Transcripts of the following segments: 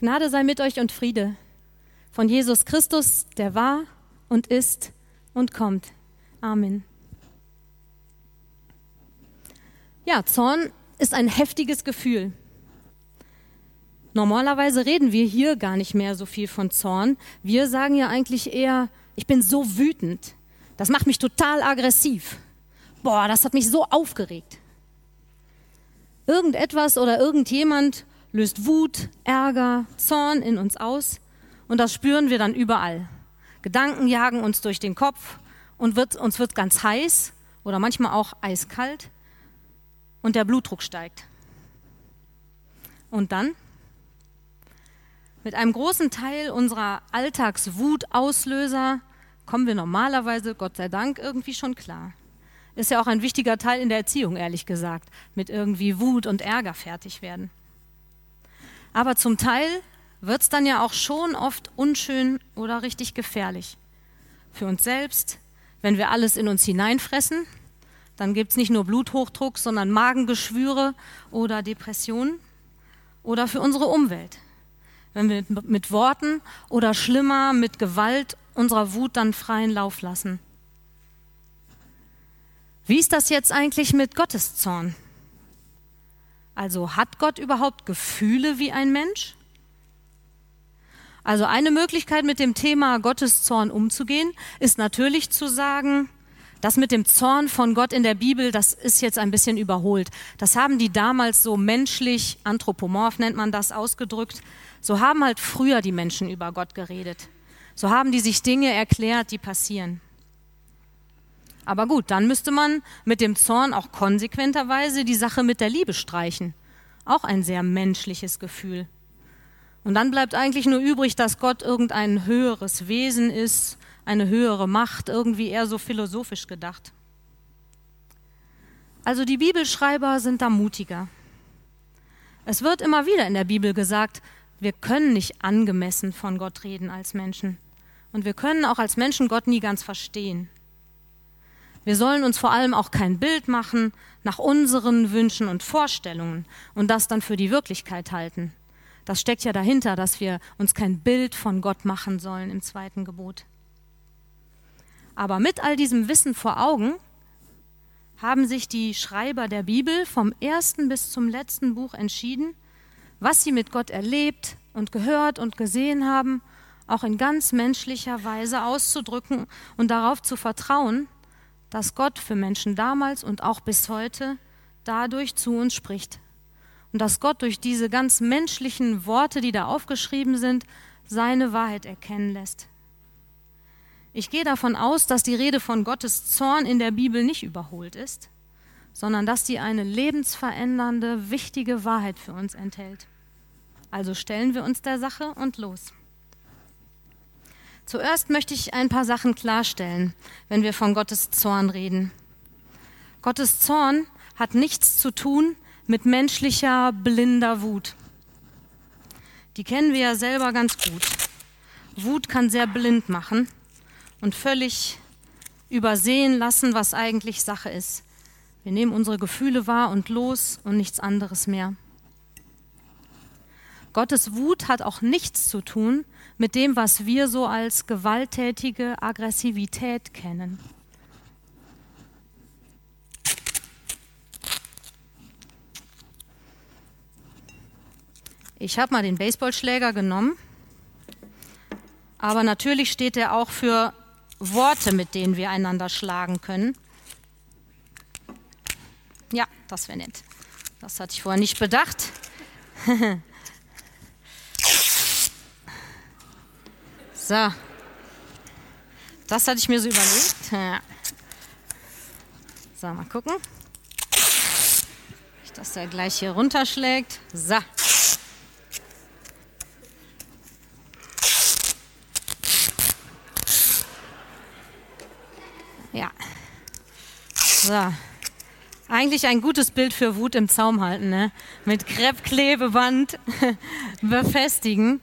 Gnade sei mit euch und Friede von Jesus Christus, der war und ist und kommt. Amen. Ja, Zorn ist ein heftiges Gefühl. Normalerweise reden wir hier gar nicht mehr so viel von Zorn. Wir sagen ja eigentlich eher, ich bin so wütend. Das macht mich total aggressiv. Boah, das hat mich so aufgeregt. Irgendetwas oder irgendjemand löst Wut, Ärger, Zorn in uns aus und das spüren wir dann überall. Gedanken jagen uns durch den Kopf und wird, uns wird ganz heiß oder manchmal auch eiskalt und der Blutdruck steigt. Und dann? Mit einem großen Teil unserer Alltagswutauslöser kommen wir normalerweise, Gott sei Dank, irgendwie schon klar. Ist ja auch ein wichtiger Teil in der Erziehung, ehrlich gesagt, mit irgendwie Wut und Ärger fertig werden. Aber zum Teil wird es dann ja auch schon oft unschön oder richtig gefährlich. Für uns selbst, wenn wir alles in uns hineinfressen, dann gibt es nicht nur Bluthochdruck, sondern Magengeschwüre oder Depressionen. Oder für unsere Umwelt, wenn wir mit Worten oder schlimmer mit Gewalt unserer Wut dann freien Lauf lassen. Wie ist das jetzt eigentlich mit Gottes Zorn? Also hat Gott überhaupt Gefühle wie ein Mensch? Also eine Möglichkeit mit dem Thema Gottes Zorn umzugehen, ist natürlich zu sagen, das mit dem Zorn von Gott in der Bibel, das ist jetzt ein bisschen überholt. Das haben die damals so menschlich, anthropomorph nennt man das, ausgedrückt. So haben halt früher die Menschen über Gott geredet. So haben die sich Dinge erklärt, die passieren. Aber gut, dann müsste man mit dem Zorn auch konsequenterweise die Sache mit der Liebe streichen. Auch ein sehr menschliches Gefühl. Und dann bleibt eigentlich nur übrig, dass Gott irgendein höheres Wesen ist, eine höhere Macht, irgendwie eher so philosophisch gedacht. Also die Bibelschreiber sind da mutiger. Es wird immer wieder in der Bibel gesagt, wir können nicht angemessen von Gott reden als Menschen. Und wir können auch als Menschen Gott nie ganz verstehen. Wir sollen uns vor allem auch kein Bild machen nach unseren Wünschen und Vorstellungen und das dann für die Wirklichkeit halten. Das steckt ja dahinter, dass wir uns kein Bild von Gott machen sollen im zweiten Gebot. Aber mit all diesem Wissen vor Augen haben sich die Schreiber der Bibel vom ersten bis zum letzten Buch entschieden, was sie mit Gott erlebt und gehört und gesehen haben, auch in ganz menschlicher Weise auszudrücken und darauf zu vertrauen, dass Gott für Menschen damals und auch bis heute dadurch zu uns spricht. Und dass Gott durch diese ganz menschlichen Worte, die da aufgeschrieben sind, seine Wahrheit erkennen lässt. Ich gehe davon aus, dass die Rede von Gottes Zorn in der Bibel nicht überholt ist, sondern dass sie eine lebensverändernde, wichtige Wahrheit für uns enthält. Also stellen wir uns der Sache und los. Zuerst möchte ich ein paar Sachen klarstellen, wenn wir von Gottes Zorn reden. Gottes Zorn hat nichts zu tun mit menschlicher blinder Wut. Die kennen wir ja selber ganz gut. Wut kann sehr blind machen und völlig übersehen lassen, was eigentlich Sache ist. Wir nehmen unsere Gefühle wahr und los und nichts anderes mehr. Gottes Wut hat auch nichts zu tun mit dem, was wir so als gewalttätige Aggressivität kennen. Ich habe mal den Baseballschläger genommen, aber natürlich steht er auch für Worte, mit denen wir einander schlagen können. Ja, das wäre nett. Das hatte ich vorher nicht bedacht. So. Das hatte ich mir so überlegt. Ja. So, mal gucken. Ich das da gleich hier runterschlägt. So. Ja. So. Eigentlich ein gutes Bild für Wut im Zaum halten, ne? Mit Kreppklebeband befestigen.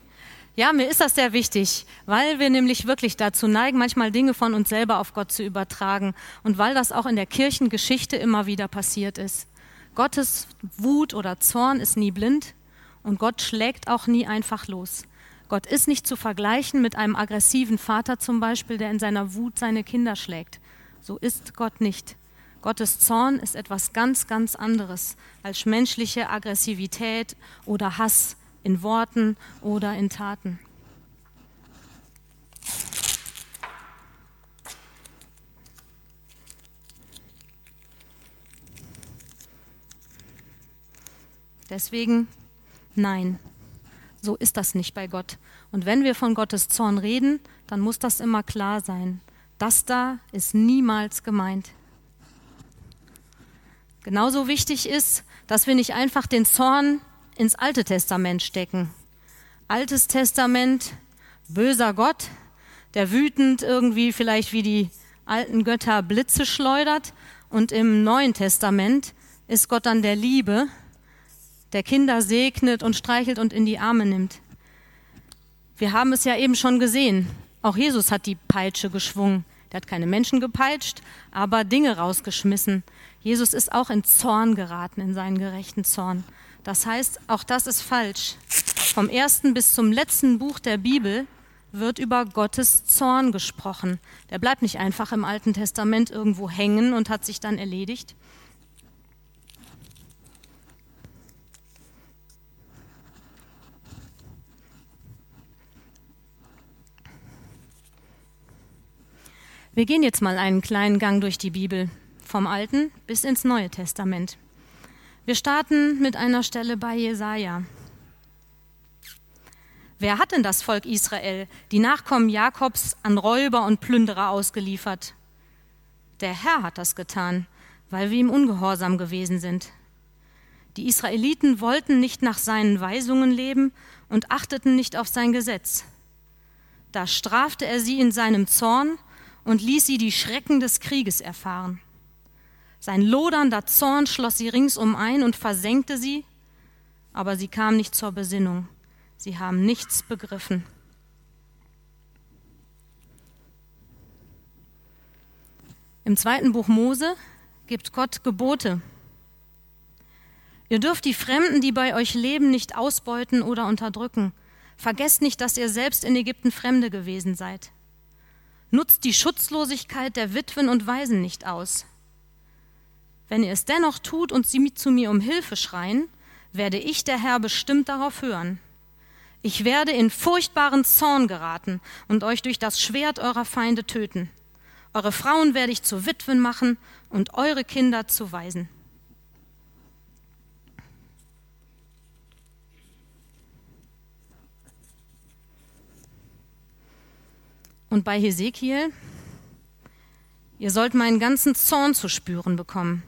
Ja, mir ist das sehr wichtig, weil wir nämlich wirklich dazu neigen, manchmal Dinge von uns selber auf Gott zu übertragen und weil das auch in der Kirchengeschichte immer wieder passiert ist. Gottes Wut oder Zorn ist nie blind Und Gott schlägt auch nie einfach los. Gott ist nicht zu vergleichen mit einem aggressiven Vater zum Beispiel, der in seiner Wut seine Kinder schlägt. So ist Gott nicht. Gottes Zorn ist etwas ganz, ganz anderes als menschliche Aggressivität oder Hass in Worten oder in Taten. Deswegen nein, so ist das nicht bei Gott. Und wenn wir von Gottes Zorn reden, dann muss das immer klar sein. Das da ist niemals gemeint. Genauso wichtig ist, dass wir nicht einfach den Zorn ins Alte Testament stecken. Altes Testament, böser Gott, der wütend irgendwie vielleicht wie die alten Götter Blitze schleudert. Und im Neuen Testament ist Gott dann der Liebe, der Kinder segnet und streichelt und in die Arme nimmt. Wir haben es ja eben schon gesehen. Auch Jesus hat die Peitsche geschwungen. Der hat keine Menschen gepeitscht, aber Dinge rausgeschmissen. Jesus ist auch in Zorn geraten, in seinen gerechten Zorn. Das heißt, auch das ist falsch. Vom ersten bis zum letzten Buch der Bibel wird über Gottes Zorn gesprochen. Der bleibt nicht einfach im Alten Testament irgendwo hängen und hat sich dann erledigt, Wir gehen jetzt mal einen kleinen Gang durch die Bibel, vom Alten bis ins Neue Testament. Wir starten mit einer Stelle bei Jesaja. Wer hat denn das Volk Israel, die Nachkommen Jakobs, an Räuber und Plünderer ausgeliefert? Der Herr hat das getan, weil wir ihm ungehorsam gewesen sind. Die Israeliten wollten nicht nach seinen Weisungen leben und achteten nicht auf sein Gesetz. Da strafte er sie in seinem Zorn und ließ sie die Schrecken des Krieges erfahren. Sein lodernder Zorn schloss sie ringsum ein und versenkte sie, aber sie kam nicht zur Besinnung. Sie haben nichts begriffen. Im zweiten Buch Mose gibt Gott Gebote. Ihr dürft die Fremden, die bei euch leben, nicht ausbeuten oder unterdrücken. Vergesst nicht, dass ihr selbst in Ägypten Fremde gewesen seid. Nutzt die Schutzlosigkeit der Witwen und Waisen nicht aus. Wenn ihr es dennoch tut und sie zu mir um Hilfe schreien, werde ich, der Herr, bestimmt darauf hören. Ich werde in furchtbaren Zorn geraten und euch durch das Schwert eurer Feinde töten. Eure Frauen werde ich zu Witwen machen und eure Kinder zu Waisen. Und bei Hesekiel, ihr sollt meinen ganzen Zorn zu spüren bekommen.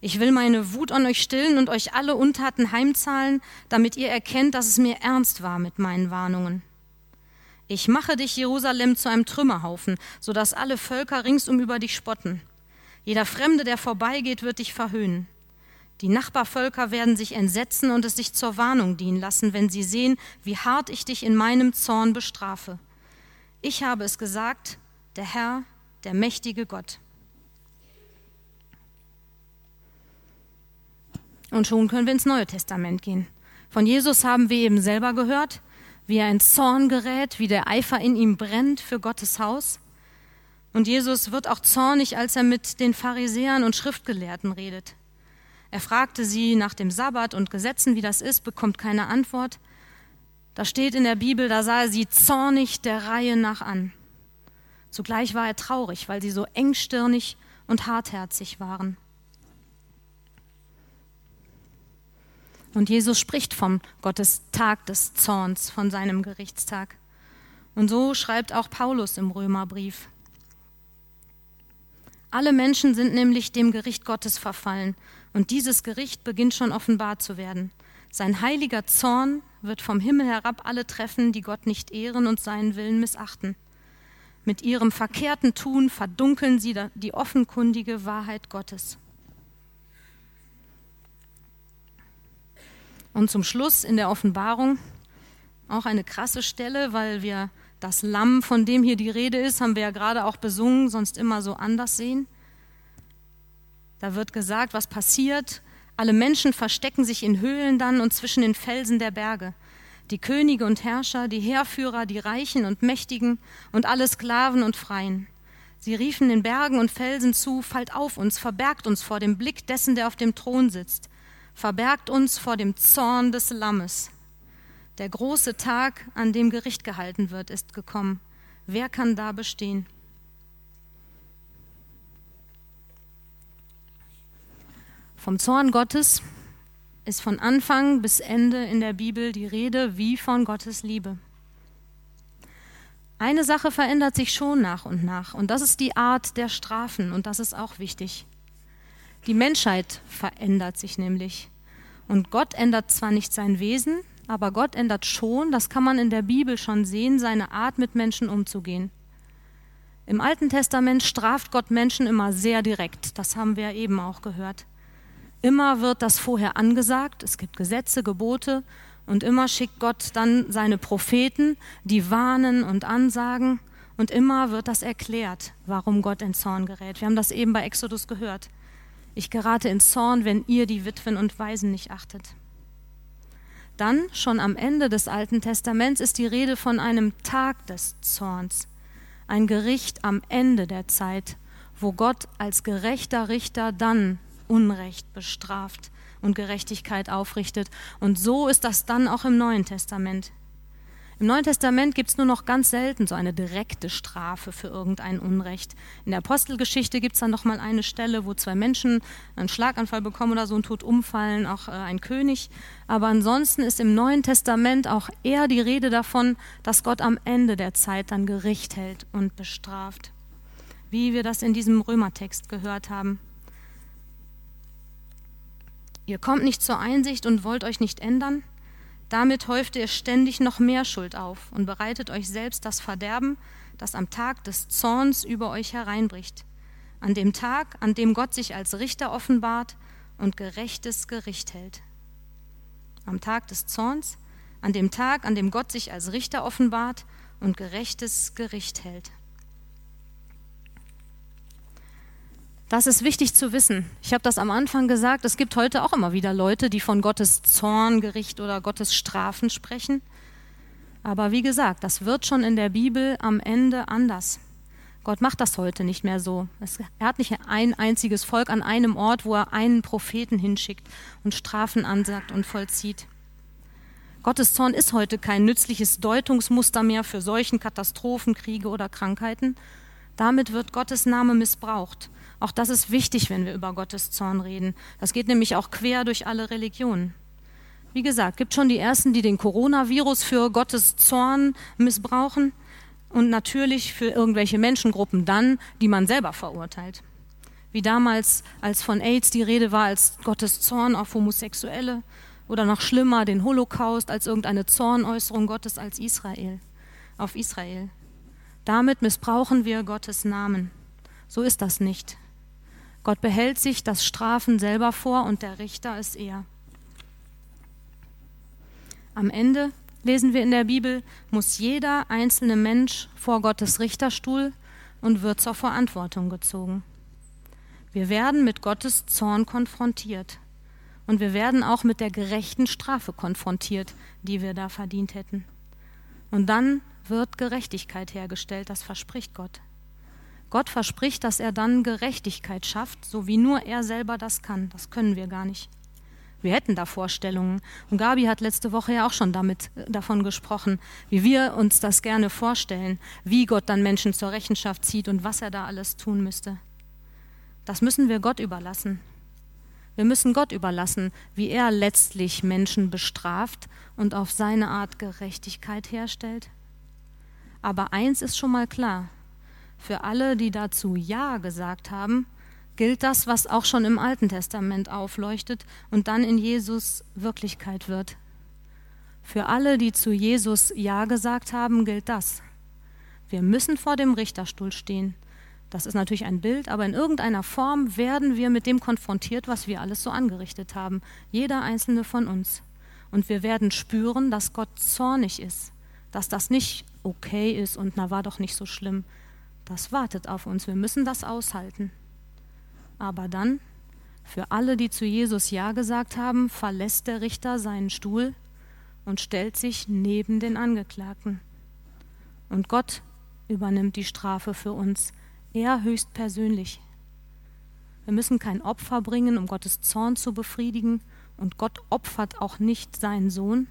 Ich will meine Wut an euch stillen und euch alle Untaten heimzahlen, damit ihr erkennt, dass es mir ernst war mit meinen Warnungen. Ich mache dich, Jerusalem, zu einem Trümmerhaufen, so dass alle Völker ringsum über dich spotten. Jeder Fremde, der vorbeigeht, wird dich verhöhnen. Die Nachbarvölker werden sich entsetzen und es sich zur Warnung dienen lassen, wenn sie sehen, wie hart ich dich in meinem Zorn bestrafe. Ich habe es gesagt, der Herr, der mächtige Gott. Und schon können wir ins Neue Testament gehen. Von Jesus haben wir eben selber gehört, wie er in Zorn gerät, wie der Eifer in ihm brennt für Gottes Haus. Und Jesus wird auch zornig, als er mit den Pharisäern und Schriftgelehrten redet. Er fragte sie nach dem Sabbat und Gesetzen, wie das ist, bekommt keine Antwort. Da steht in der Bibel, da sah er sie zornig der Reihe nach an. Zugleich war er traurig, weil sie so engstirnig und hartherzig waren. Und Jesus spricht vom Gottes Tag des Zorns, von seinem Gerichtstag. Und so schreibt auch Paulus im Römerbrief. Alle Menschen sind nämlich dem Gericht Gottes verfallen, und dieses Gericht beginnt schon offenbar zu werden. Sein heiliger Zorn wird vom Himmel herab alle treffen, die Gott nicht ehren und seinen Willen missachten. Mit ihrem verkehrten Tun verdunkeln sie die offenkundige Wahrheit Gottes. Und zum Schluss in der Offenbarung auch eine krasse Stelle, weil wir das Lamm, von dem hier die Rede ist, haben wir ja gerade auch besungen, sonst immer so anders sehen. Da wird gesagt, was passiert, Alle Menschen verstecken sich in Höhlen dann und zwischen den Felsen der Berge. Die Könige und Herrscher, die Heerführer, die Reichen und Mächtigen und alle Sklaven und Freien. Sie riefen den Bergen und Felsen zu, fallt auf uns, verbergt uns vor dem Blick dessen, der auf dem Thron sitzt, verbergt uns vor dem Zorn des Lammes. Der große Tag, an dem Gericht gehalten wird, ist gekommen. Wer kann da bestehen? Vom Zorn Gottes ist von Anfang bis Ende in der Bibel die Rede wie von Gottes Liebe. Eine Sache verändert sich schon nach und nach, und das ist die Art der Strafen, und das ist auch wichtig. Die Menschheit verändert sich nämlich. Und Gott ändert zwar nicht sein Wesen, aber Gott ändert schon, das kann man in der Bibel schon sehen, seine Art mit Menschen umzugehen. Im Alten Testament straft Gott Menschen immer sehr direkt, das haben wir eben auch gehört. Immer wird das vorher angesagt, es gibt Gesetze, Gebote, und immer schickt Gott dann seine Propheten, die warnen und ansagen. Und immer wird das erklärt, warum Gott in Zorn gerät. Wir haben das eben bei Exodus gehört. Ich gerate in Zorn, wenn ihr die Witwen und Waisen nicht achtet. Dann, schon am Ende des Alten Testaments, ist die Rede von einem Tag des Zorns, ein Gericht am Ende der Zeit, wo Gott als gerechter Richter dann Unrecht bestraft und Gerechtigkeit aufrichtet. Und so ist das dann auch im Neuen Testament. Im Neuen Testament gibt es nur noch ganz selten so eine direkte Strafe für irgendein Unrecht. In der Apostelgeschichte gibt es dann noch mal eine Stelle, wo zwei Menschen einen Schlaganfall bekommen oder so und tot umfallen, auch äh, ein König. Aber ansonsten ist im Neuen Testament auch eher die Rede davon, dass Gott am Ende der Zeit dann Gericht hält und bestraft. Wie wir das in diesem Römertext gehört haben. Ihr kommt nicht zur Einsicht und wollt euch nicht ändern? Damit häuft ihr ständig noch mehr Schuld auf und bereitet euch selbst das Verderben, das am Tag des Zorns über euch hereinbricht. An dem Tag, an dem Gott sich als Richter offenbart und gerechtes Gericht hält. Am Tag des Zorns, an dem Tag, an dem Gott sich als Richter offenbart und gerechtes Gericht hält. Das ist wichtig zu wissen. Ich habe das am Anfang gesagt, es gibt heute auch immer wieder Leute, die von Gottes Zorngericht oder Gottes Strafen sprechen. Aber wie gesagt, das wird schon in der Bibel am Ende anders. Gott macht das heute nicht mehr so. Er hat nicht ein einziges Volk an einem Ort, wo er einen Propheten hinschickt und Strafen ansagt und vollzieht. Gottes Zorn ist heute kein nützliches Deutungsmuster mehr für solchen Katastrophen, Kriege oder Krankheiten. Damit wird Gottes Name missbraucht auch das ist wichtig, wenn wir über Gottes Zorn reden. Das geht nämlich auch quer durch alle Religionen. Wie gesagt, gibt schon die ersten, die den Coronavirus für Gottes Zorn missbrauchen und natürlich für irgendwelche Menschengruppen dann, die man selber verurteilt. Wie damals, als von AIDS die Rede war, als Gottes Zorn auf Homosexuelle oder noch schlimmer den Holocaust als irgendeine Zornäußerung Gottes als Israel, auf Israel. Damit missbrauchen wir Gottes Namen. So ist das nicht. Gott behält sich das Strafen selber vor und der Richter ist er. Am Ende lesen wir in der Bibel, muss jeder einzelne Mensch vor Gottes Richterstuhl und wird zur Verantwortung gezogen. Wir werden mit Gottes Zorn konfrontiert und wir werden auch mit der gerechten Strafe konfrontiert, die wir da verdient hätten. Und dann wird Gerechtigkeit hergestellt, das verspricht Gott. Gott verspricht, dass er dann Gerechtigkeit schafft, so wie nur er selber das kann. Das können wir gar nicht. Wir hätten da Vorstellungen. Und Gabi hat letzte Woche ja auch schon damit, äh, davon gesprochen, wie wir uns das gerne vorstellen, wie Gott dann Menschen zur Rechenschaft zieht und was er da alles tun müsste. Das müssen wir Gott überlassen. Wir müssen Gott überlassen, wie er letztlich Menschen bestraft und auf seine Art Gerechtigkeit herstellt. Aber eins ist schon mal klar, für alle, die dazu Ja gesagt haben, gilt das, was auch schon im Alten Testament aufleuchtet und dann in Jesus Wirklichkeit wird. Für alle, die zu Jesus Ja gesagt haben, gilt das. Wir müssen vor dem Richterstuhl stehen. Das ist natürlich ein Bild, aber in irgendeiner Form werden wir mit dem konfrontiert, was wir alles so angerichtet haben. Jeder einzelne von uns. Und wir werden spüren, dass Gott zornig ist, dass das nicht okay ist und na war doch nicht so schlimm. Das wartet auf uns. Wir müssen das aushalten. Aber dann Für alle, die zu Jesus Ja gesagt haben, verlässt der Richter seinen Stuhl und stellt sich neben den Angeklagten. Und Gott übernimmt die Strafe für uns, er höchstpersönlich. Wir müssen kein Opfer bringen, um Gottes Zorn zu befriedigen, und Gott opfert auch nicht seinen Sohn.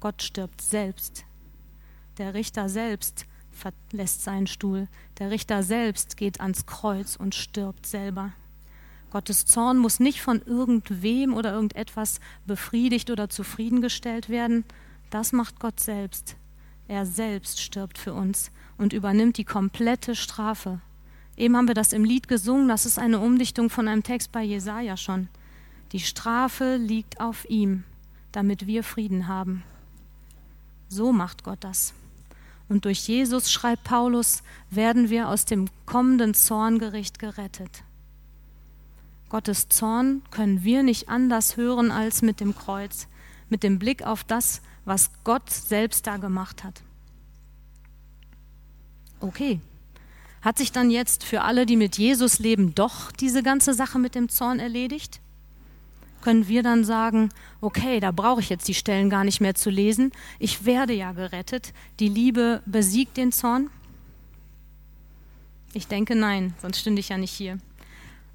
Gott stirbt selbst. Der Richter selbst verlässt seinen Stuhl. Der Richter selbst geht ans Kreuz und stirbt selber. Gottes Zorn muss nicht von irgendwem oder irgendetwas befriedigt oder zufriedengestellt werden. Das macht Gott selbst. Er selbst stirbt für uns und übernimmt die komplette Strafe. Eben haben wir das im Lied gesungen, das ist eine Umdichtung von einem Text bei Jesaja schon. Die Strafe liegt auf ihm, damit wir Frieden haben. So macht Gott das. Und durch Jesus, schreibt Paulus, werden wir aus dem kommenden Zorngericht gerettet. Gottes Zorn können wir nicht anders hören als mit dem Kreuz, mit dem Blick auf das, was Gott selbst da gemacht hat. Okay, hat sich dann jetzt für alle, die mit Jesus leben, doch diese ganze Sache mit dem Zorn erledigt? Können wir dann sagen, okay, da brauche ich jetzt die Stellen gar nicht mehr zu lesen, ich werde ja gerettet, die Liebe besiegt den Zorn? Ich denke nein, sonst stünde ich ja nicht hier.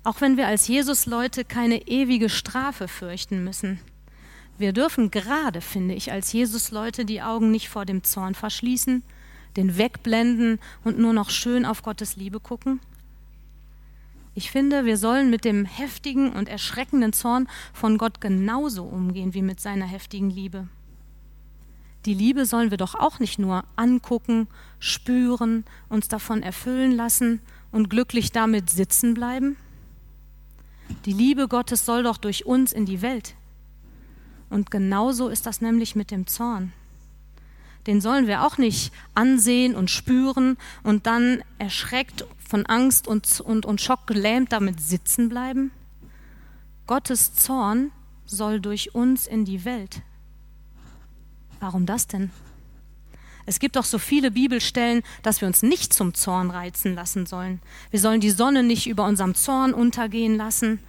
Auch wenn wir als Jesus-Leute keine ewige Strafe fürchten müssen. Wir dürfen gerade, finde ich, als Jesus-Leute die Augen nicht vor dem Zorn verschließen, den wegblenden und nur noch schön auf Gottes Liebe gucken? Ich finde, wir sollen mit dem heftigen und erschreckenden Zorn von Gott genauso umgehen wie mit seiner heftigen Liebe. Die Liebe sollen wir doch auch nicht nur angucken, spüren, uns davon erfüllen lassen und glücklich damit sitzen bleiben. Die Liebe Gottes soll doch durch uns in die Welt. Und genauso ist das nämlich mit dem Zorn den sollen wir auch nicht ansehen und spüren und dann erschreckt von Angst und, und, und Schock gelähmt damit sitzen bleiben. Gottes Zorn soll durch uns in die Welt. Warum das denn? Es gibt doch so viele Bibelstellen, dass wir uns nicht zum Zorn reizen lassen sollen. Wir sollen die Sonne nicht über unserem Zorn untergehen lassen.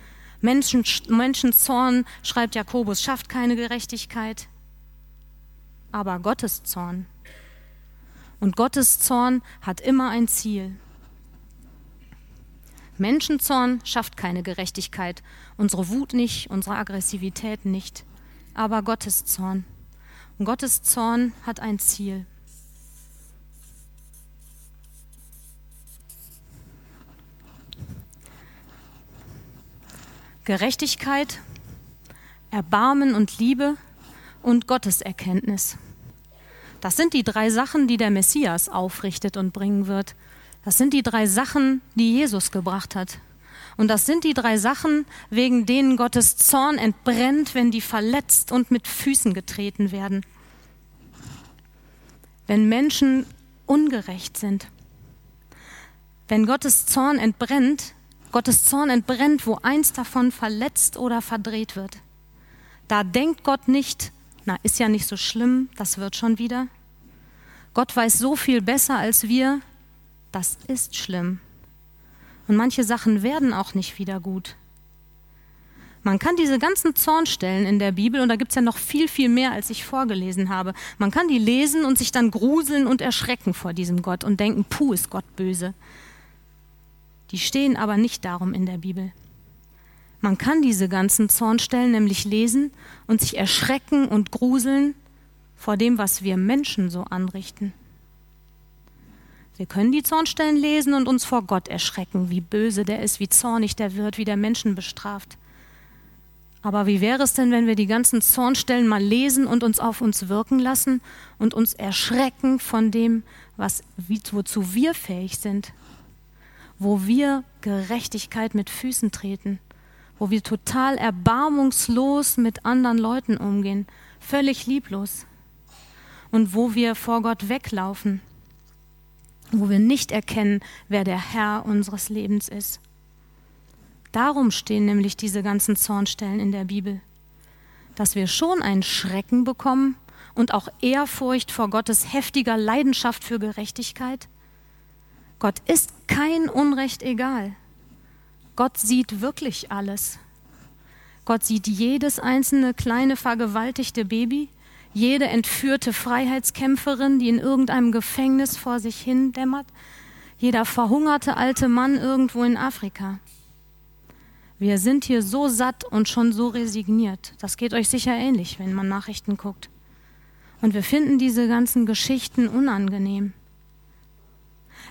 Menschen, Menschenzorn, schreibt Jakobus, schafft keine Gerechtigkeit aber Gottes Zorn. Und Gottes Zorn hat immer ein Ziel. Menschenzorn schafft keine Gerechtigkeit, unsere Wut nicht, unsere Aggressivität nicht, aber Gottes Zorn. Und Gottes Zorn hat ein Ziel. Gerechtigkeit, Erbarmen und Liebe und Gotteserkenntnis. Das sind die drei Sachen, die der Messias aufrichtet und bringen wird. Das sind die drei Sachen, die Jesus gebracht hat. Und das sind die drei Sachen, wegen denen Gottes Zorn entbrennt, wenn die verletzt und mit Füßen getreten werden. Wenn Menschen ungerecht sind. Wenn Gottes Zorn entbrennt, Gottes Zorn entbrennt, wo eins davon verletzt oder verdreht wird. Da denkt Gott nicht, na, ist ja nicht so schlimm, das wird schon wieder. Gott weiß so viel besser als wir, das ist schlimm. Und manche Sachen werden auch nicht wieder gut. Man kann diese ganzen Zornstellen in der Bibel, und da gibt es ja noch viel, viel mehr, als ich vorgelesen habe, man kann die lesen und sich dann gruseln und erschrecken vor diesem Gott und denken, puh, ist Gott böse. Die stehen aber nicht darum in der Bibel. Man kann diese ganzen Zornstellen nämlich lesen und sich erschrecken und gruseln vor dem, was wir Menschen so anrichten. Wir können die Zornstellen lesen und uns vor Gott erschrecken, wie böse der ist, wie zornig der wird, wie der Menschen bestraft. Aber wie wäre es denn, wenn wir die ganzen Zornstellen mal lesen und uns auf uns wirken lassen und uns erschrecken von dem, was, wozu wir fähig sind, wo wir Gerechtigkeit mit Füßen treten, wo wir total erbarmungslos mit anderen Leuten umgehen, völlig lieblos. Und wo wir vor Gott weglaufen, wo wir nicht erkennen, wer der Herr unseres Lebens ist. Darum stehen nämlich diese ganzen Zornstellen in der Bibel, dass wir schon einen Schrecken bekommen und auch Ehrfurcht vor Gottes heftiger Leidenschaft für Gerechtigkeit. Gott ist kein Unrecht egal. Gott sieht wirklich alles. Gott sieht jedes einzelne kleine vergewaltigte Baby, jede entführte Freiheitskämpferin, die in irgendeinem Gefängnis vor sich hin dämmert, jeder verhungerte alte Mann irgendwo in Afrika. Wir sind hier so satt und schon so resigniert. Das geht euch sicher ähnlich, wenn man Nachrichten guckt. Und wir finden diese ganzen Geschichten unangenehm.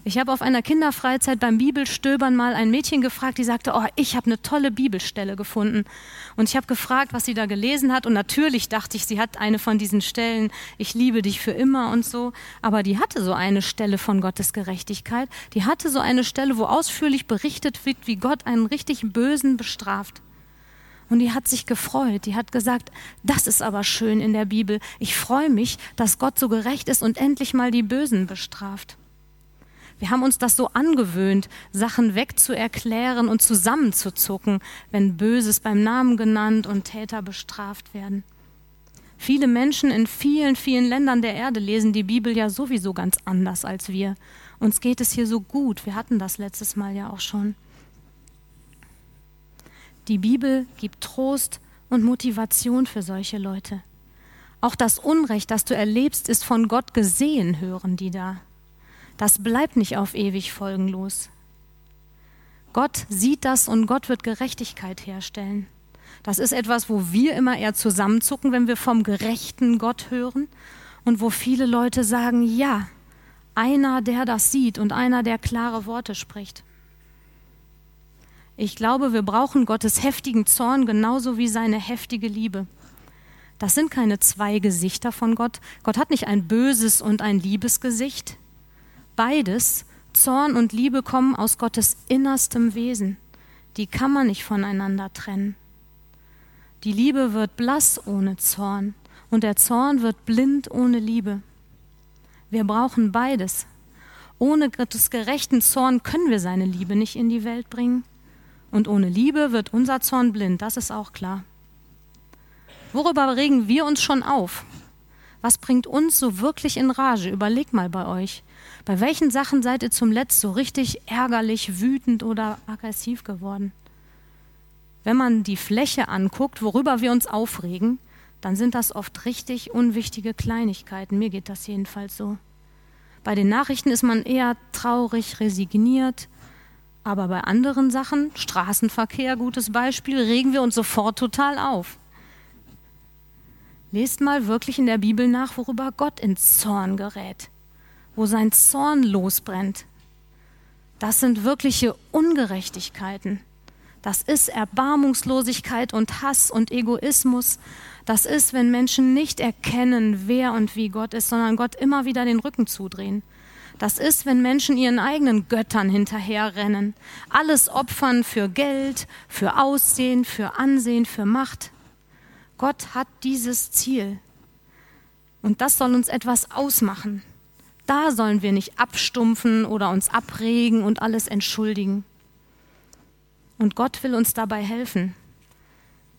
Ich habe auf einer Kinderfreizeit beim Bibelstöbern mal ein Mädchen gefragt, die sagte, oh, ich habe eine tolle Bibelstelle gefunden. Und ich habe gefragt, was sie da gelesen hat. Und natürlich dachte ich, sie hat eine von diesen Stellen, ich liebe dich für immer und so. Aber die hatte so eine Stelle von Gottes Gerechtigkeit. Die hatte so eine Stelle, wo ausführlich berichtet wird, wie Gott einen richtig Bösen bestraft. Und die hat sich gefreut. Die hat gesagt, das ist aber schön in der Bibel. Ich freue mich, dass Gott so gerecht ist und endlich mal die Bösen bestraft. Wir haben uns das so angewöhnt, Sachen wegzuerklären und zusammenzuzucken, wenn Böses beim Namen genannt und Täter bestraft werden. Viele Menschen in vielen, vielen Ländern der Erde lesen die Bibel ja sowieso ganz anders als wir. Uns geht es hier so gut. Wir hatten das letztes Mal ja auch schon. Die Bibel gibt Trost und Motivation für solche Leute. Auch das Unrecht, das du erlebst, ist von Gott gesehen, hören die da das bleibt nicht auf ewig folgenlos. Gott sieht das und Gott wird Gerechtigkeit herstellen. Das ist etwas, wo wir immer eher zusammenzucken, wenn wir vom gerechten Gott hören und wo viele Leute sagen, ja, einer, der das sieht und einer, der klare Worte spricht. Ich glaube, wir brauchen Gottes heftigen Zorn genauso wie seine heftige Liebe. Das sind keine zwei Gesichter von Gott. Gott hat nicht ein böses und ein liebes Gesicht. Beides, Zorn und Liebe, kommen aus Gottes innerstem Wesen. Die kann man nicht voneinander trennen. Die Liebe wird blass ohne Zorn und der Zorn wird blind ohne Liebe. Wir brauchen beides. Ohne Gottes gerechten Zorn können wir seine Liebe nicht in die Welt bringen. Und ohne Liebe wird unser Zorn blind, das ist auch klar. Worüber regen wir uns schon auf? Was bringt uns so wirklich in Rage? Überleg mal bei euch. Bei welchen Sachen seid ihr zum Letzt so richtig ärgerlich, wütend oder aggressiv geworden? Wenn man die Fläche anguckt, worüber wir uns aufregen, dann sind das oft richtig unwichtige Kleinigkeiten. Mir geht das jedenfalls so. Bei den Nachrichten ist man eher traurig, resigniert, aber bei anderen Sachen, Straßenverkehr, gutes Beispiel, regen wir uns sofort total auf. Lest mal wirklich in der Bibel nach, worüber Gott ins Zorn gerät, wo sein Zorn losbrennt. Das sind wirkliche Ungerechtigkeiten. Das ist Erbarmungslosigkeit und Hass und Egoismus. Das ist, wenn Menschen nicht erkennen, wer und wie Gott ist, sondern Gott immer wieder den Rücken zudrehen. Das ist, wenn Menschen ihren eigenen Göttern hinterherrennen, alles opfern für Geld, für Aussehen, für Ansehen, für Macht. Gott hat dieses Ziel. Und das soll uns etwas ausmachen. Da sollen wir nicht abstumpfen oder uns abregen und alles entschuldigen. Und Gott will uns dabei helfen.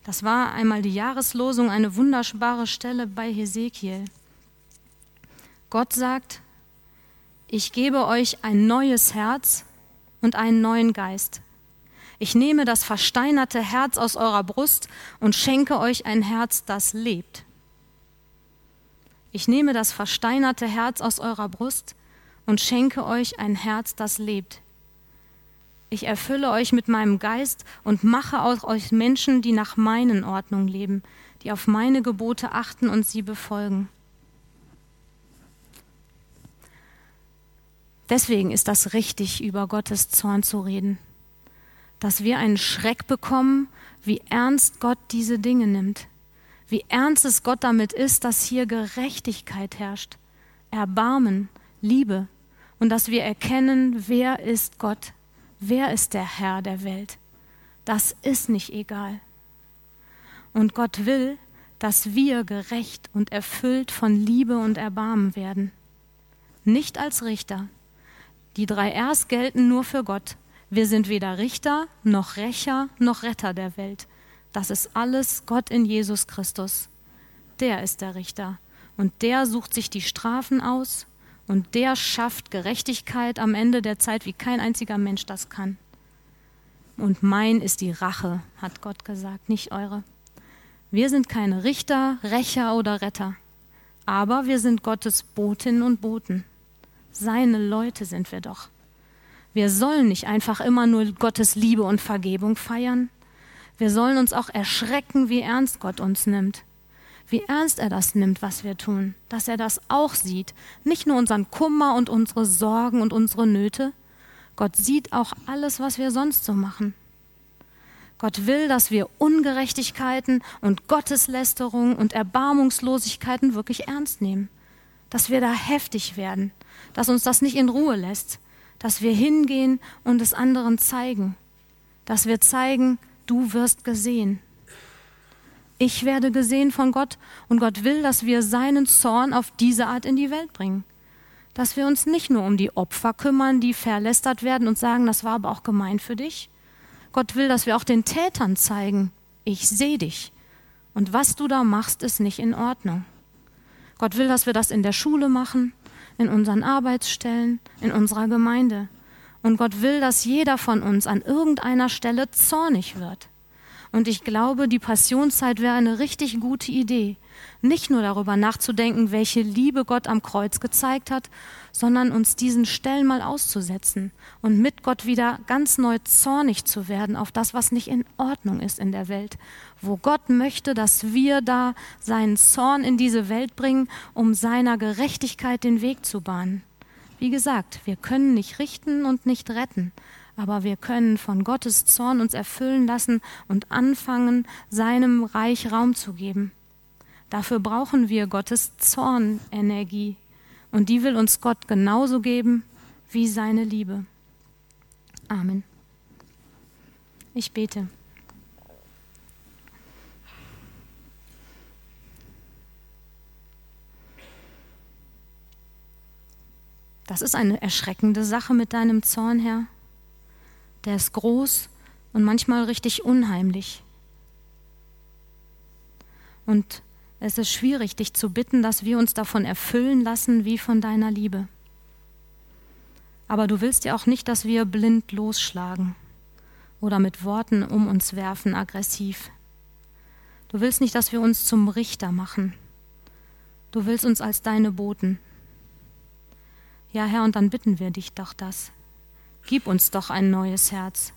Das war einmal die Jahreslosung, eine wunderbare Stelle bei Hesekiel. Gott sagt, ich gebe euch ein neues Herz und einen neuen Geist. Ich nehme das versteinerte Herz aus eurer Brust und schenke euch ein Herz, das lebt. Ich nehme das versteinerte Herz aus eurer Brust und schenke euch ein Herz, das lebt. Ich erfülle euch mit meinem Geist und mache aus euch Menschen, die nach meinen Ordnungen leben, die auf meine Gebote achten und sie befolgen. Deswegen ist das richtig, über Gottes Zorn zu reden dass wir einen Schreck bekommen, wie ernst Gott diese Dinge nimmt, wie ernst es Gott damit ist, dass hier Gerechtigkeit herrscht, Erbarmen, Liebe und dass wir erkennen, wer ist Gott, wer ist der Herr der Welt. Das ist nicht egal. Und Gott will, dass wir gerecht und erfüllt von Liebe und Erbarmen werden. Nicht als Richter. Die drei Rs gelten nur für Gott. Wir sind weder Richter noch Rächer noch Retter der Welt. Das ist alles Gott in Jesus Christus. Der ist der Richter und der sucht sich die Strafen aus und der schafft Gerechtigkeit am Ende der Zeit, wie kein einziger Mensch das kann. und mein ist die Rache, hat Gott gesagt, nicht eure. Wir sind keine Richter, Rächer oder Retter, aber wir sind Gottes Botinnen und Boten. Seine Leute sind wir doch. Wir sollen nicht einfach immer nur Gottes Liebe und Vergebung feiern. Wir sollen uns auch erschrecken, wie ernst Gott uns nimmt. Wie ernst er das nimmt, was wir tun. Dass er das auch sieht. Nicht nur unseren Kummer und unsere Sorgen und unsere Nöte, Gott sieht auch alles, was wir sonst so machen. Gott will, dass wir Ungerechtigkeiten und Gotteslästerung und Erbarmungslosigkeiten wirklich ernst nehmen. Dass wir da heftig werden, dass uns das nicht in Ruhe lässt, dass wir hingehen und es anderen zeigen, dass wir zeigen, du wirst gesehen. Ich werde gesehen von Gott und Gott will, dass wir seinen Zorn auf diese Art in die Welt bringen dass wir uns nicht nur um die Opfer kümmern, die verlästert werden und sagen, das war aber auch gemein für dich. Gott will, dass wir auch den Tätern zeigen, ich sehe dich. Und was du da machst, ist nicht in Ordnung. Gott will, dass wir das in der Schule machen, in unseren Arbeitsstellen, in unserer Gemeinde. Und Gott will, dass jeder von uns an irgendeiner Stelle zornig wird. Und ich glaube, die Passionszeit wäre eine richtig gute Idee, nicht nur darüber nachzudenken, welche Liebe Gott am Kreuz gezeigt hat, sondern uns diesen Stellen mal auszusetzen und mit Gott wieder ganz neu zornig zu werden auf das, was nicht in Ordnung ist in der Welt, wo Gott möchte, dass wir da seinen Zorn in diese Welt bringen, um seiner Gerechtigkeit den Weg zu bahnen. Wie gesagt, wir können nicht richten und nicht retten, aber wir können von Gottes Zorn uns erfüllen lassen und anfangen, seinem Reich Raum zu geben. Dafür brauchen wir Gottes Zornenergie. Und die will uns Gott genauso geben wie seine Liebe. Amen. Ich bete. Das ist eine erschreckende Sache mit deinem Zorn, Herr. Der ist groß und manchmal richtig unheimlich. Und es ist schwierig, dich zu bitten, dass wir uns davon erfüllen lassen wie von deiner Liebe. Aber du willst ja auch nicht, dass wir blind losschlagen oder mit Worten um uns werfen, aggressiv. Du willst nicht, dass wir uns zum Richter machen. Du willst uns als deine Boten. Ja, Herr, und dann bitten wir dich doch das. Gib uns doch ein neues Herz.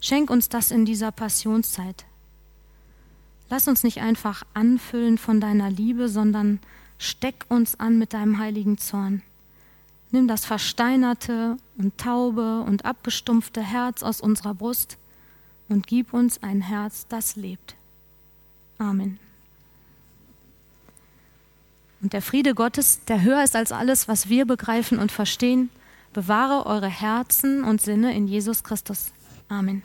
Schenk uns das in dieser Passionszeit. Lass uns nicht einfach anfüllen von deiner Liebe, sondern steck uns an mit deinem heiligen Zorn. Nimm das versteinerte und taube und abgestumpfte Herz aus unserer Brust und gib uns ein Herz, das lebt. Amen. Und der Friede Gottes, der höher ist als alles, was wir begreifen und verstehen, bewahre eure Herzen und Sinne in Jesus Christus. Amen.